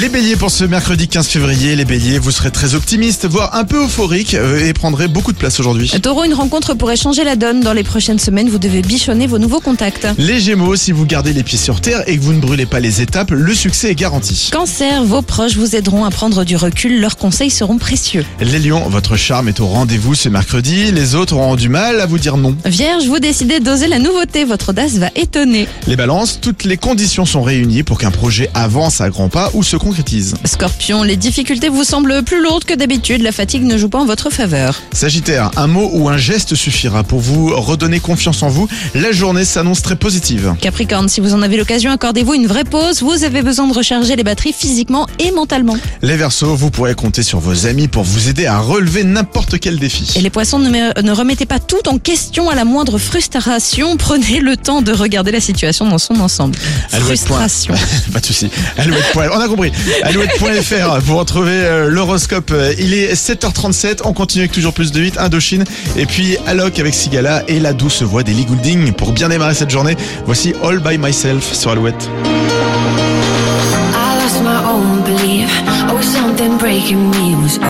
Les béliers pour ce mercredi 15 février, les béliers, vous serez très optimistes, voire un peu euphoriques euh, et prendrez beaucoup de place aujourd'hui. Taureau, une rencontre pourrait changer la donne. Dans les prochaines semaines, vous devez bichonner vos nouveaux contacts. Les gémeaux, si vous gardez les pieds sur terre et que vous ne brûlez pas les étapes, le succès est garanti. Cancer, vos proches vous aideront à prendre du recul. Leurs conseils seront précieux. Les lions, votre charme est au rendez-vous ce mercredi, les autres auront du mal à vous dire non. Vierge, vous décidez d'oser la nouveauté. Votre audace va étonner. Les balances, toutes les conditions sont réunies pour qu'un projet avance à grands pas ou se concrétise. Scorpion, les difficultés vous semblent plus lourdes que d'habitude. La fatigue ne joue pas en votre faveur. Sagittaire, un mot ou un geste suffira pour vous redonner confiance en vous. La journée s'annonce très positive. Capricorne, si vous en avez l'occasion, accordez-vous une vraie pause. Vous avez besoin de recharger les batteries physiquement et mentalement. Les Verseaux, vous pourrez compter sur vos amis pour vous aider à relever n'importe quel défi. Et les poissons, ne, ne remettez pas tout en question à la moindre frustration. Prenez le temps de regarder la situation dans son ensemble. Frustration. Pas de souci. On a compris. Alouette.fr. Vous retrouvez euh, l'horoscope. Euh, Il est 7h37. On continue avec toujours plus de 8. Indochine. Et puis Alok avec Sigala et la douce voix d'Ellie Goulding. Pour bien démarrer cette journée, voici All by Myself sur Alouette.